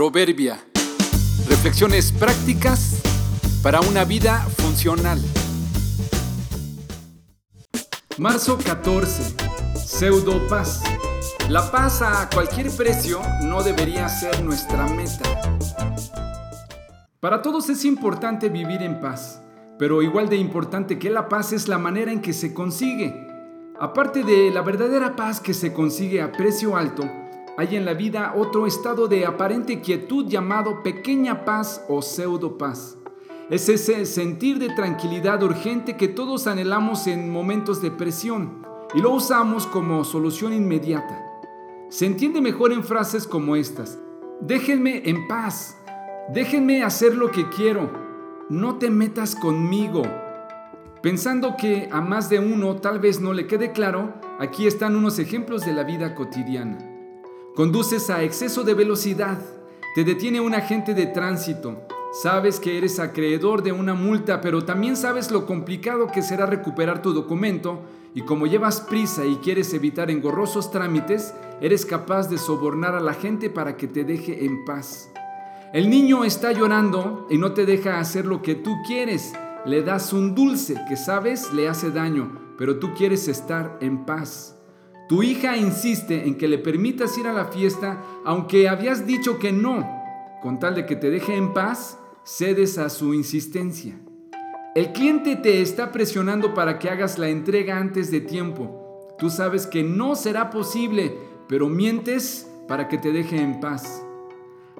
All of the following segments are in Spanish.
Proverbia. Reflexiones prácticas para una vida funcional. Marzo 14. Pseudo paz. La paz a cualquier precio no debería ser nuestra meta. Para todos es importante vivir en paz, pero igual de importante que la paz es la manera en que se consigue. Aparte de la verdadera paz que se consigue a precio alto, hay en la vida otro estado de aparente quietud llamado pequeña paz o pseudo paz. Es ese sentir de tranquilidad urgente que todos anhelamos en momentos de presión y lo usamos como solución inmediata. Se entiende mejor en frases como estas. Déjenme en paz. Déjenme hacer lo que quiero. No te metas conmigo. Pensando que a más de uno tal vez no le quede claro, aquí están unos ejemplos de la vida cotidiana. Conduces a exceso de velocidad. Te detiene un agente de tránsito. Sabes que eres acreedor de una multa, pero también sabes lo complicado que será recuperar tu documento y como llevas prisa y quieres evitar engorrosos trámites, eres capaz de sobornar a la gente para que te deje en paz. El niño está llorando y no te deja hacer lo que tú quieres. Le das un dulce que sabes le hace daño, pero tú quieres estar en paz. Tu hija insiste en que le permitas ir a la fiesta aunque habías dicho que no. Con tal de que te deje en paz, cedes a su insistencia. El cliente te está presionando para que hagas la entrega antes de tiempo. Tú sabes que no será posible, pero mientes para que te deje en paz.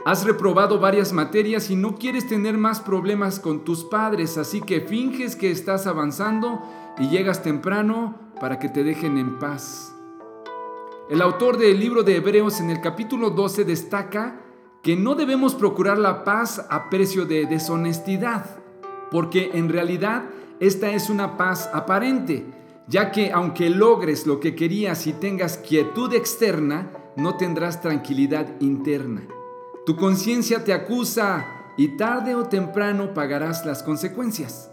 Has reprobado varias materias y no quieres tener más problemas con tus padres, así que finges que estás avanzando y llegas temprano para que te dejen en paz. El autor del libro de Hebreos en el capítulo 12 destaca que no debemos procurar la paz a precio de deshonestidad, porque en realidad esta es una paz aparente, ya que aunque logres lo que querías y tengas quietud externa, no tendrás tranquilidad interna. Tu conciencia te acusa y tarde o temprano pagarás las consecuencias.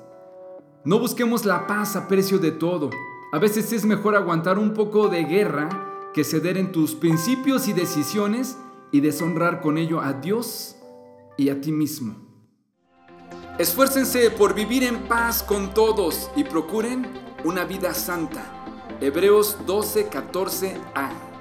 No busquemos la paz a precio de todo. A veces es mejor aguantar un poco de guerra que ceder en tus principios y decisiones y deshonrar con ello a Dios y a ti mismo. Esfuércense por vivir en paz con todos y procuren una vida santa. Hebreos 12, 14a.